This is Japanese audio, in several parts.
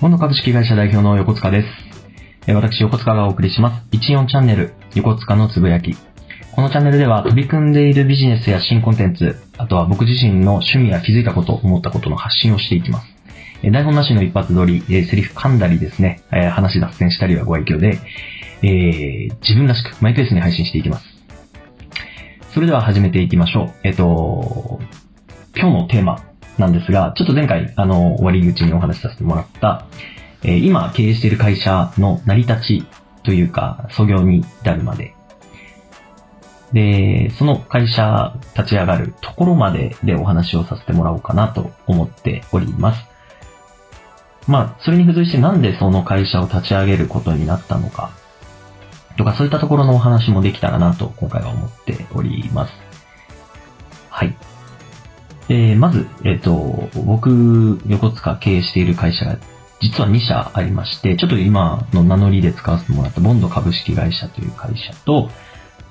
本野株式会社代表の横塚です。私、横塚がお送りします。14チャンネル、横塚のつぶやき。このチャンネルでは取り組んでいるビジネスや新コンテンツ、あとは僕自身の趣味や気づいたこと、思ったことの発信をしていきます。台本なしの一発撮り、えセリフ噛んだりですね、え話脱線したりはご愛嬌で、えー自分らしくマイペースに配信していきます。それでは始めていきましょう。えっ、と、今日のテーマなんですが、ちょっと前回、あの、終わり口にお話しさせてもらった、えー今経営している会社の成り立ちというか、創業に至るまで。で、その会社立ち上がるところまででお話をさせてもらおうかなと思っております。まあ、それに付随してなんでその会社を立ち上げることになったのか、とかそういったところのお話もできたらなと今回は思っております。はい。で、まず、えっ、と、僕、横塚経営している会社が実は2社ありまして、ちょっと今の名乗りで使わせてもらったボンド株式会社という会社と、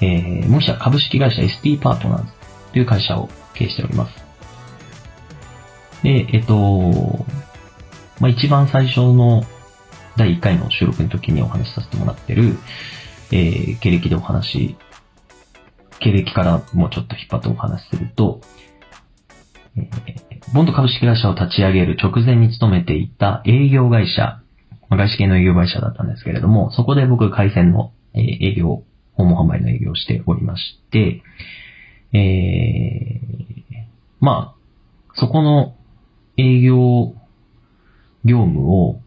えー、もう一社株式会社 ST パートナーズという会社を経営しております。で、えっ、と、まあ、一番最初の第1回の収録の時にお話しさせてもらってる、えー、経歴でお話、経歴からもうちょっと引っ張ってお話しすると、ボンド株式会社を立ち上げる直前に勤めていた営業会社、外資系の営業会社だったんですけれども、そこで僕、回線の営業、訪問販売の営業をしておりまして、えー、まあ、そこの営業業務を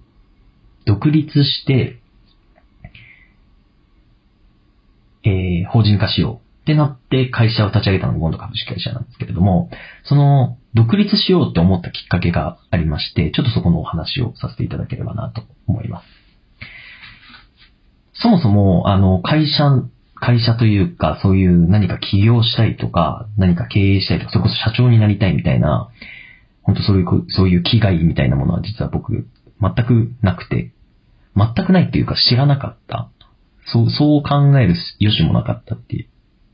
独立して、えー法人化しよう。ってなって会社を立ち上げたのがボンド株式会社なんですけれども、その独立しようって思ったきっかけがありまして、ちょっとそこのお話をさせていただければなと思います。そもそも、あの、会社、会社というか、そういう何か起業したいとか、何か経営したいとか、それこそ社長になりたいみたいな、本当そういう、そういう気概みたいなものは実は僕、全くなくて、全くないっていうか知らなかった。そう、そう考える余地もなかったっていう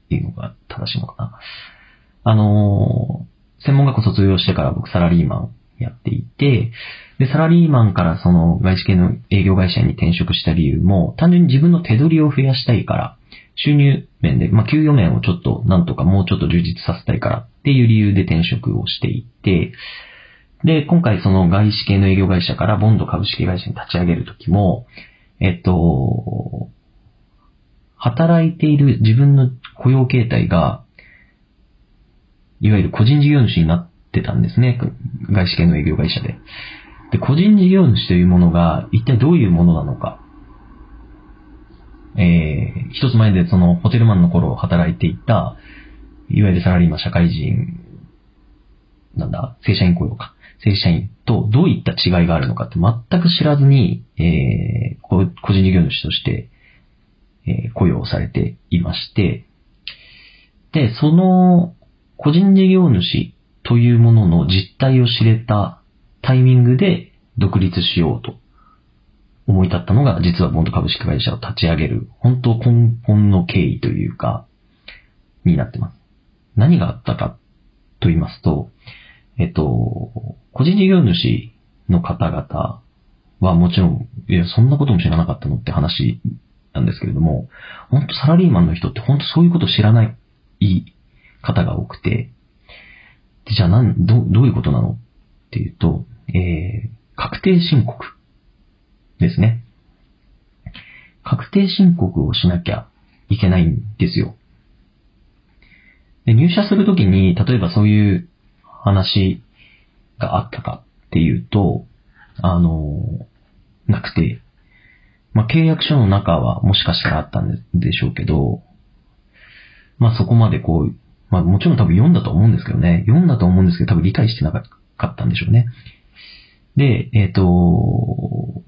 っていうのが正しいのかな。あのー専門学校卒業してから僕サラリーマンやっていて、で、サラリーマンからその外資系の営業会社に転職した理由も、単純に自分の手取りを増やしたいから、収入面で、まあ、給与面をちょっとなんとかもうちょっと充実させたいからっていう理由で転職をしていて、で、今回その外資系の営業会社からボンド株式会社に立ち上げるときも、えっと、働いている自分の雇用形態が、いわゆる個人事業主になってたんですね。外資系の営業会社で。で、個人事業主というものが一体どういうものなのか。えー、一つ前でそのホテルマンの頃働いていた、いわゆるサラリーマン社会人、なんだ、正社員雇用か。正社員とどういった違いがあるのかって全く知らずに、えー、個人事業主として、え雇用されていまして、で、その個人事業主というものの実態を知れたタイミングで独立しようと思い立ったのが実はボンド株式会社を立ち上げる本当根本の経緯というか、になってます。何があったかと言いますと、えっと、個人事業主の方々はもちろん、いや、そんなことも知らなかったのって話なんですけれども、本当サラリーマンの人って本当そういうこと知らない方が多くて、じゃあなん、ど、どういうことなのっていうと、えー、確定申告ですね。確定申告をしなきゃいけないんですよ。で入社するときに、例えばそういう話があったかっていうと、あの、なくて、まあ、契約書の中はもしかしたらあったんでしょうけど、まあ、そこまでこう、まあ、もちろん多分読んだと思うんですけどね、読んだと思うんですけど多分理解してなかったんでしょうね。で、えっ、と、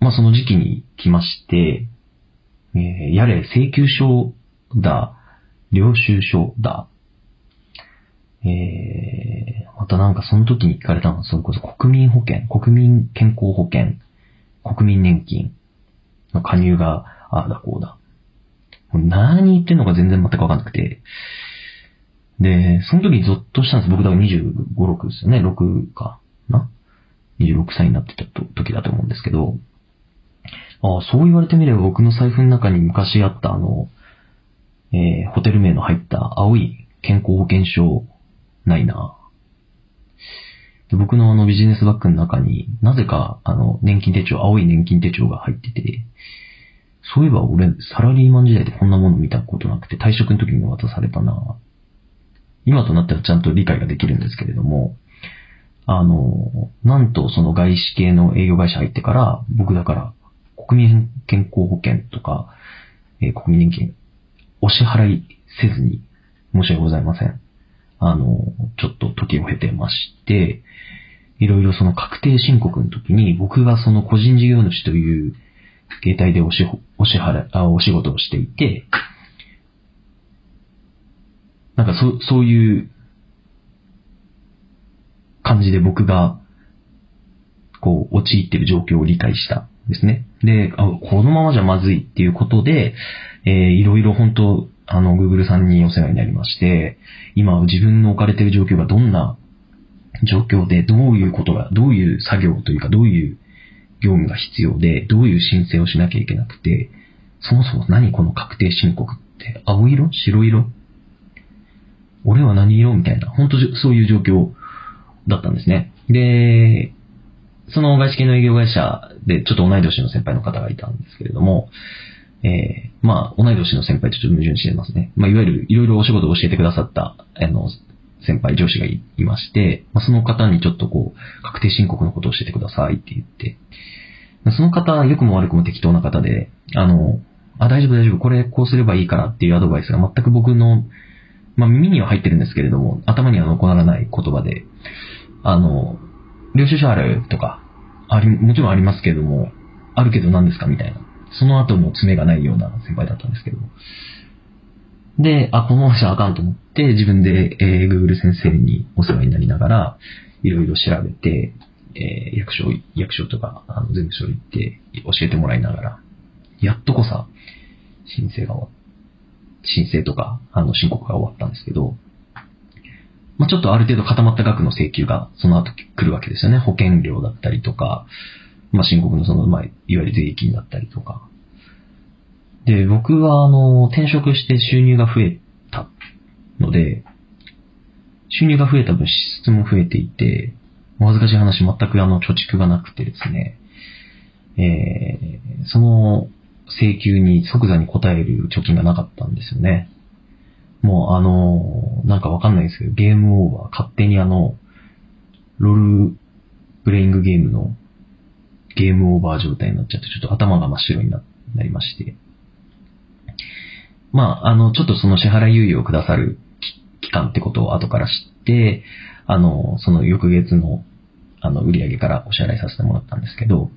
まあ、その時期に来まして、えーやれ請求書だ、領収書だ、えー、またなんかその時に聞かれたのは、それこそ国民保険、国民健康保険、国民年金。加入が、ああだこうだ。う何言ってんのか全然全くわかんなくて。で、その時ゾッとしたんです。僕だから25、6ですよね。6かな。26歳になってた時だと思うんですけど、ああ、そう言われてみれば僕の財布の中に昔あったあの、えー、ホテル名の入った青い健康保険証ないな。で僕のあのビジネスバッグの中になぜかあの年金手帳、青い年金手帳が入ってて、そういえば俺サラリーマン時代でこんなもの見たことなくて退職の時に渡されたな。今となったらちゃんと理解ができるんですけれども、あの、なんとその外資系の営業会社入ってから、僕だから国民健康保険とか、えー、国民年金、お支払いせずに申し訳ございません。あの、ちょっと時を経てまして、いろいろその確定申告の時に僕がその個人事業主という携帯でおし、お支払、あ、お仕事をしていて、なんかそ、そういう感じで僕が、こう、陥ってる状況を理解したんですね。で、このままじゃまずいっていうことで、えー、いろいろ本当、あの、Google さんにお世話になりまして、今自分の置かれている状況がどんな状況で、どういうことが、どういう作業というか、どういう業務が必要で、どういう申請をしなきゃいけなくて、そもそも何この確定申告って、青色？白色？俺は何色？みたいな、本当そういう状況だったんですね。で、その外資系の営業会社でちょっと同い年の先輩の方がいたんですけれども、えー、まあ、同い年の先輩とちょっと矛盾してますね。まあ、いわゆるいろいろお仕事を教えてくださった、あの、先輩上司がいまして、まあ、その方にちょっとこう、確定申告のことを教えてくださいって言って、その方、良くも悪くも適当な方で、あの、あ、大丈夫大丈夫、これこうすればいいからっていうアドバイスが全く僕の、まあ、耳には入ってるんですけれども、頭には残らない言葉で、あの、領収書あるとか、あり、もちろんありますけれども、あるけど何ですかみたいな。その後の詰めがないような先輩だったんですけど。で、あ、このままじゃあかんと思って、自分で、えー、Google 先生にお世話になりながら、いろいろ調べて、えー、役所、役所とか、あの、全部所行って教えてもらいながら、やっとこさ、申請が終わ申請とか、あの、申告が終わったんですけど、まあ、ちょっとある程度固まった額の請求がその後来るわけですよね。保険料だったりとか、まあ、申告のその、まあ、いわゆる税金だったりとか。で、僕はあの、転職して収入が増えたので、収入が増えた分支出も増えていて、お恥ずかしい話全くあの、貯蓄がなくてですね、えー、その請求に即座に応える貯金がなかったんですよね。もうあの、なんかわかんないですけど、ゲームオーバー、勝手にあの、ロールプレイングゲームのゲームオーバー状態になっちゃって、ちょっと頭が真っ白になりまして。まあ、あの、ちょっとその支払い猶予をくださる期間ってことを後から知って、あの、その翌月の、あの、売り上げからお支払いさせてもらったんですけど、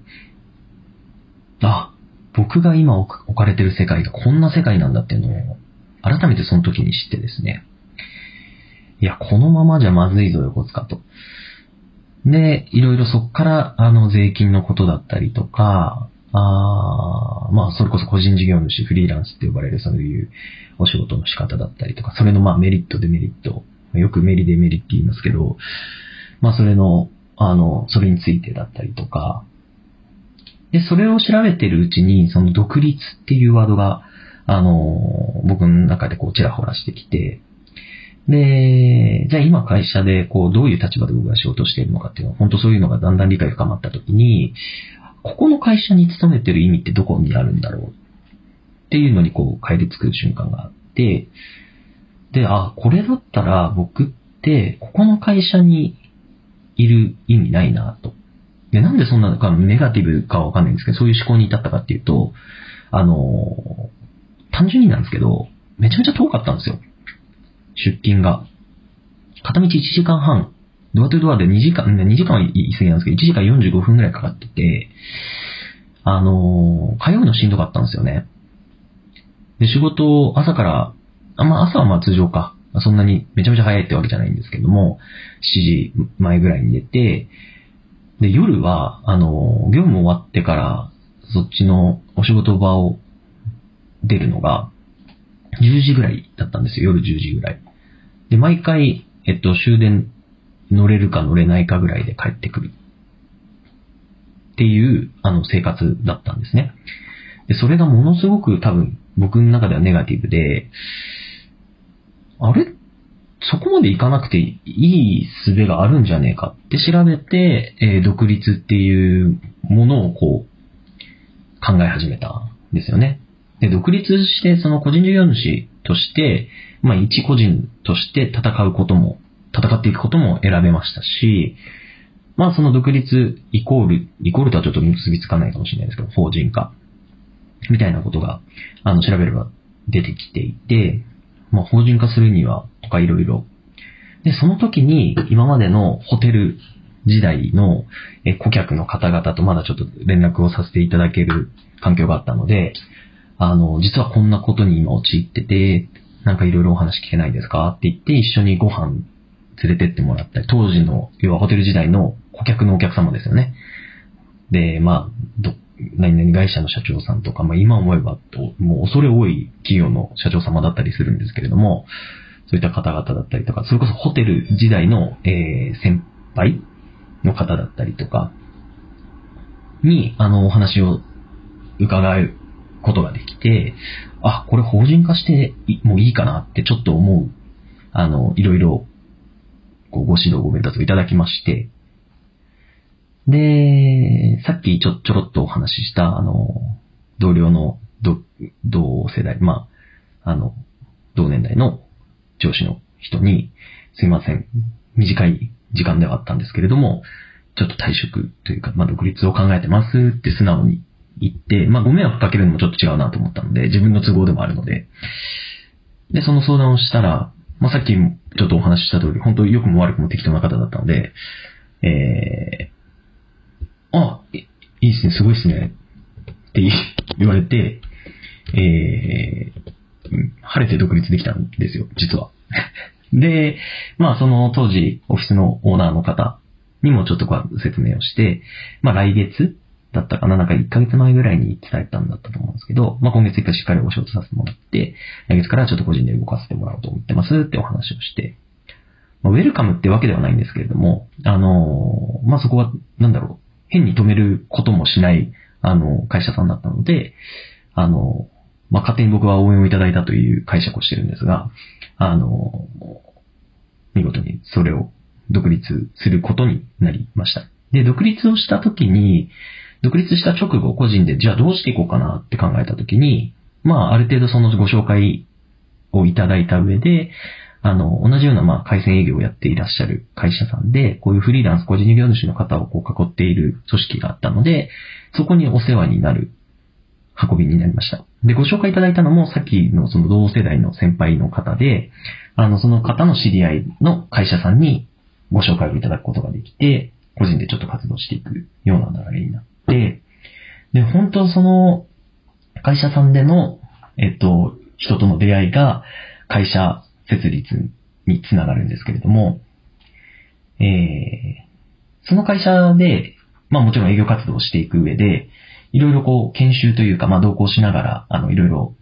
あ、僕が今置かれてる世界がこんな世界なんだっていうのを改めてその時に知ってですね、いや、このままじゃまずいぞ、横塚と。で、いろいろそっから、あの、税金のことだったりとか、あまあ、それこそ個人事業主、フリーランスって呼ばれるそういうお仕事の仕方だったりとか、それのまあメリット、デメリット、よくメリデメリって言いますけど、まあそれの、あの、それについてだったりとか、で、それを調べてるうちに、その独立っていうワードが、あの、僕の中でこう、ちらほらしてきて、で、じゃあ今会社でこう、どういう立場で僕が仕事しているのかっていうのは、本当そういうのがだんだん理解深まった時に、ここの会社に勤めてる意味ってどこにあるんだろうっていうのにこう、帰りつく瞬間があって、で、あ、これだったら僕って、ここの会社にいる意味ないなと。で、なんでそんなかネガティブかわかんないんですけど、そういう思考に至ったかっていうと、あの、単純になんですけど、めちゃめちゃ遠かったんですよ。出勤が。片道1時間半、ドアトゥドアで2時間、2時間は言い過ぎなんですけど、1時間45分くらいかかってて、あのー、通うのしんどかったんですよね。で、仕事、朝から、あ、まあ朝はまあ通常か。そんなにめちゃめちゃ早いってわけじゃないんですけども、7時前ぐらいに出て、で、夜は、あの、業務終わってから、そっちのお仕事場を出るのが、10時ぐらいだったんですよ。夜10時ぐらい。で、毎回、えっと、終電乗れるか乗れないかぐらいで帰ってくる。っていう、あの、生活だったんですね。で、それがものすごく多分、僕の中ではネガティブで、あれ？そこまでいかなくていい術があるんじゃねえかって調べて、えー独立っていうものをこう、考え始めたんですよね。で、独立して、その個人事業主として、まあ一個人として戦うことも、戦っていくことも選べましたし、まあその独立イコール、イコールとはちょっと結びつかないかもしれないですけど、法人化みたいなことが、あの、調べれば出てきていて、まあ法人化するには、とかいろいろ。で、その時に今までのホテル時代のえ顧客の方々とまだちょっと連絡をさせていただける環境があったので、あの、実はこんなことに今陥ってて、なんかいろいろお話聞けないですかって言って一緒にご飯連れてってもらったり、当時の、要はホテル時代の顧客のお客様ですよね。で、まあ、ど、何々会社の社長さんとか、まあ今思えばと、もう恐れ多い企業の社長様だったりするんですけれども、そういった方々だったりとか、それこそホテル時代の、えー先輩の方だったりとか、に、あの、お話を伺うことができて、あ、これ法人化してもういいかなってちょっと思う、あの、いろいろ、ご指導ご鞭達をいただきまして、で、さっきちょ、ちょろっとお話しした、あの、同僚の、同、同世代、まあ、あの、同年代の上司の人に、すいません、短い時間ではあったんですけれども、ちょっと退職というか、まあ、独立を考えてますって素直に言って、まあ、ご迷惑かけるのもちょっと違うなと思ったので、自分の都合でもあるので、で、その相談をしたら、まあ、さっきちょっとお話しした通り、本当に良くも悪くも適当な方だったので、えー、あ、いいいですね、すごいですね、って言われて、えー、晴れて独立できたんですよ、実は。で、まあその当時オフィスのオーナーの方にもちょっとこう説明をして、まあ来月だったかな、なんか1ヶ月前ぐらいに伝えたんだったと思うんですけど、まあ今月いっぱいしっかりお仕事させてもらって、来月からちょっと個人で動かせてもらおうと思ってますってお話をして、まあ、ウェルカムってわけではないんですけれども、あのーまあそこは、なんだろう、変に止めることもしない、あの、会社さんだったので、あの、まあ勝手に僕は応援をいただいたという解釈をしてるんですが、あの、見事にそれを独立することになりました。で、独立をした時に、独立した直後個人でじゃあどうしていこうかなって考えた時に、まあある程度そのご紹介をいただいた上で、あの、同じようなまあ回線営業をやっていらっしゃる会社さんで、こういうフリーランス個人事業主の方をこう囲っている組織があったので、そこにお世話になる運びになりました。で、ご紹介いただいたのも、さっきのその同世代の先輩の方で、あの、その方の知り合いの会社さんにご紹介をいただくことができて、個人でちょっと活動していくような流れになって、で、本当その会社さんでの、えっと、人との出会いが会社設立につながるんですけれども、えー、その会社で、まあもちろん営業活動をしていく上で、いろいろこう研修というか、まあ同行しながら、あの、いろいろ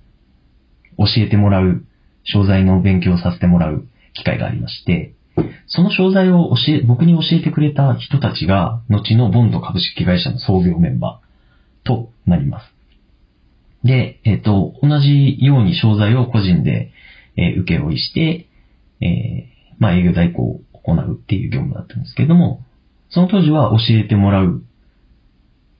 教えてもらう、商材の勉強をさせてもらう機会がありまして、その商材を教え、僕に教えてくれた人たちが、後のボンド株式会社の創業メンバーとなります。で、えっ、と、同じように商材を個人で、えー請け負いして、えーまあ営業代行を行うっていう業務だったんですけれども、その当時は教えてもらう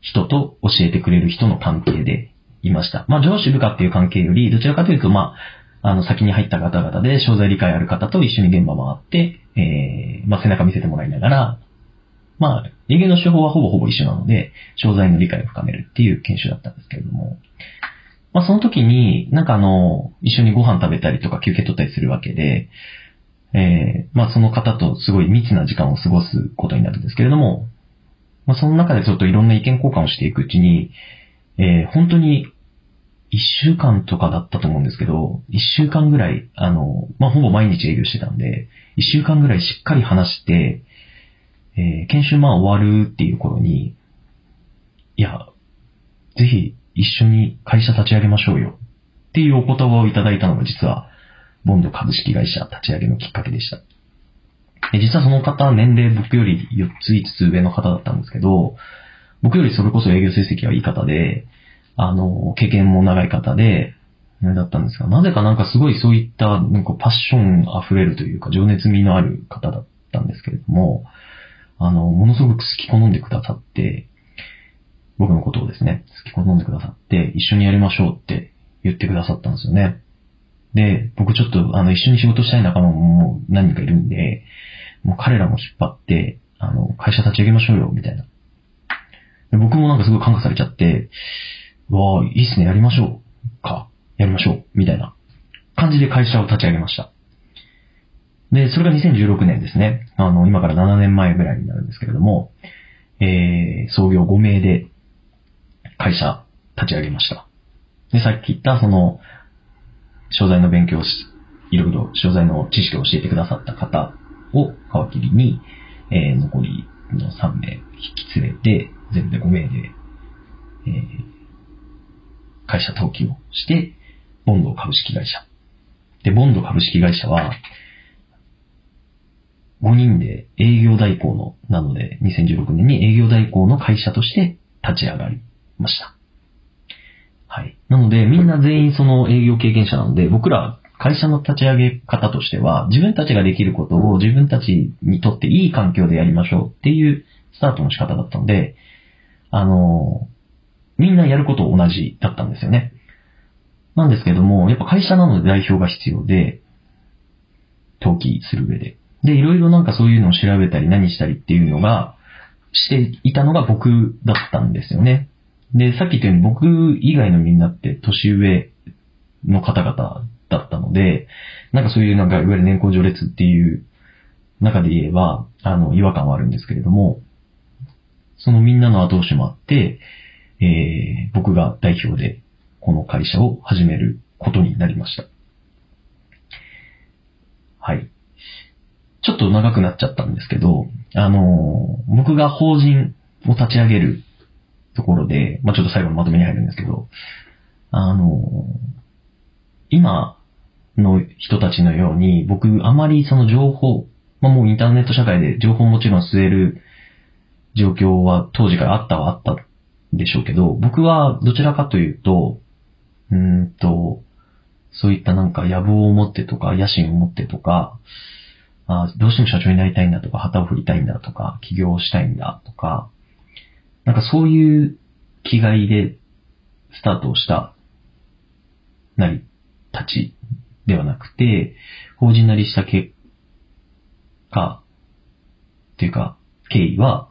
人と教えてくれる人の関係でいました。まあ上司部下っていう関係より、どちらかというと、まあ、あの、先に入った方々で、商材理解ある方と一緒に現場回って、えー、まあ背中見せてもらいながら、まあ、営業の手法はほぼほぼ一緒なので、商材の理解を深めるっていう研修だったんですけれども、まあその時に、なんかあの、一緒にご飯食べたりとか休憩取ったりするわけで、えー、まあその方とすごい密な時間を過ごすことになるんですけれども、まあその中でちょっといろんな意見交換をしていくうちに、えー、本当に一週間とかだったと思うんですけど、一週間ぐらい、あの、まあほぼ毎日営業してたんで、一週間ぐらいしっかり話して、えー研修まあ終わるっていう頃に、いや、ぜひ一緒に会社立ち上げましょうよっていうお言葉をいただいたのが実は、ボンド株式会社立ち上げのきっかけでした。で実はその方、年齢僕より4つ5つ上の方だったんですけど、僕よりそれこそ営業成績がいい方で、あの、経験も長い方で、だったんですが、なぜかなんかすごいそういった、なんかパッション溢れるというか、情熱味のある方だったんですけれども、あの、ものすごく好き好んでくださって、僕のことをですね、好き好んでくださって、一緒にやりましょうって言ってくださったんですよね。で、僕ちょっと、あの、一緒に仕事したい仲間ももう何人かいるんで、もう彼らも引っ張って、あの、会社立ち上げましょうよ、みたいな。で僕もなんかすごい感化されちゃって、わあ、いいっすね、やりましょう。か。やりましょう。みたいな感じで会社を立ち上げました。で、それが2016年ですね。あの、今から7年前ぐらいになるんですけれども、えー、創業5名で会社立ち上げました。で、さっき言ったその、商材の勉強し、いろいろ商材の知識を教えてくださった方を皮切りに、えー、残りの3名引き連れて、全部で5名で、えー、会社登記をして、ボンド株式会社。で、ボンド株式会社は、5人で営業代行の、なので、2016年に営業代行の会社として立ち上がりました。はい。なので、みんな全員その営業経験者なので、僕ら会社の立ち上げ方としては、自分たちができることを自分たちにとっていい環境でやりましょうっていうスタートの仕方だったので、あの、みんなやること同じだったんですよね。なんですけども、やっぱ会社なので代表が必要で、登記する上で。で、いろいろなんかそういうのを調べたり何したりっていうのが、していたのが僕だったんですよね。で、さっき言ったように僕以外のみんなって年上の方々だったので、なんかそういうなんかいわゆる年功序列っていう中で言えば、あの、違和感はあるんですけれども、そのみんなの後押しもあって、えー、僕が代表でこの会社を始めることになりました。はい。ちょっと長くなっちゃったんですけど、あの、僕が法人を立ち上げるところで、まあ、ちょっと最後のまとめに入るんですけど、あの、今の人たちのように、僕あまりその情報、まあ、もうインターネット社会で情報もちろん吸える状況は当時からあったはあったでしょうけど、僕はどちらかというと、うんと、そういったなんか野望を持ってとか、野心を持ってとか、あどうしても社長になりたいんだとか、旗を振りたいんだとか、起業したいんだとか、なんかそういう気概でスタートをしたなりたちではなくて、法人なりした結果、っていうか、経緯は、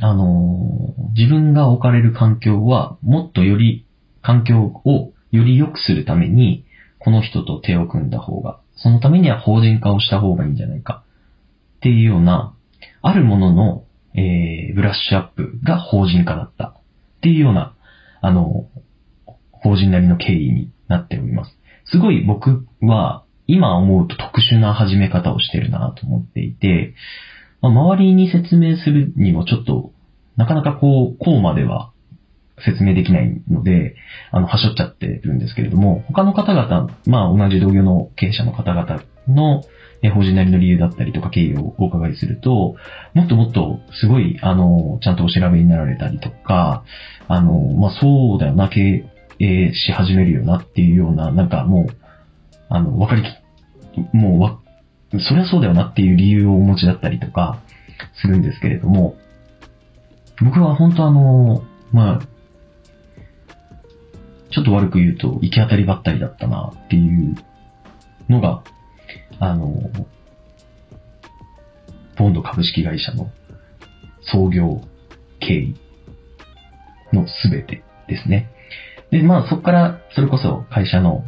あのー、自分が置かれる環境は、もっとより、環境をより良くするために、この人と手を組んだ方が、そのためには法人化をした方がいいんじゃないか。っていうような、あるものの、えー、ブラッシュアップが法人化だった。っていうような、あの、法人なりの経緯になっております。すごい僕は、今思うと特殊な始め方をしてるなと思っていて、まあ、周りに説明するにもちょっと、なかなかこう、こうまでは説明できないので、あの、はしょっちゃってるんですけれども、他の方々、まあ同じ同業の経営者の方々のえ法人なりの理由だったりとか経緯をお伺いすると、もっともっとすごい、あの、ちゃんとお調べになられたりとか、あの、まあそうだよな、経営し始めるよなっていうような、なんかもう、あの、わかりき、もうわ、そりゃそうだよなっていう理由をお持ちだったりとかするんですけれども、僕は本当あの、まあ、ちょっと悪く言うと、行き当たりばったりだったなっていうのが、あの、ボンド株式会社の創業経緯のすべてですね。で、まあそこからそれこそ会社の、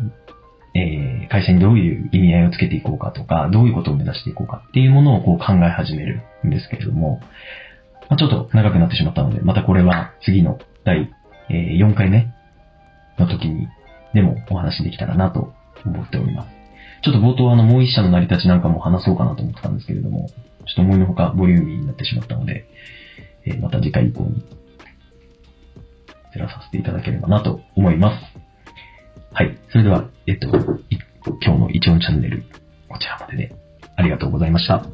えー、会社にどういう意味合いをつけていこうかとか、どういうことを目指していこうかっていうものをこう考え始めるんですけれども、まあ、ちょっと長くなってしまったので、またこれは次の第、えー、4回目の時にでもお話できたらなと思っております。ちょっと冒頭あのもう一社の成り立ちなんかも話そうかなと思ってたんですけれども、ちょっと思いのほかボリューミーになってしまったので、えー、また次回以降に、ずらさせていただければなと思います。はい。それでは、えっと、今日のイチョンチャンネル、こちらまでで、ありがとうございました。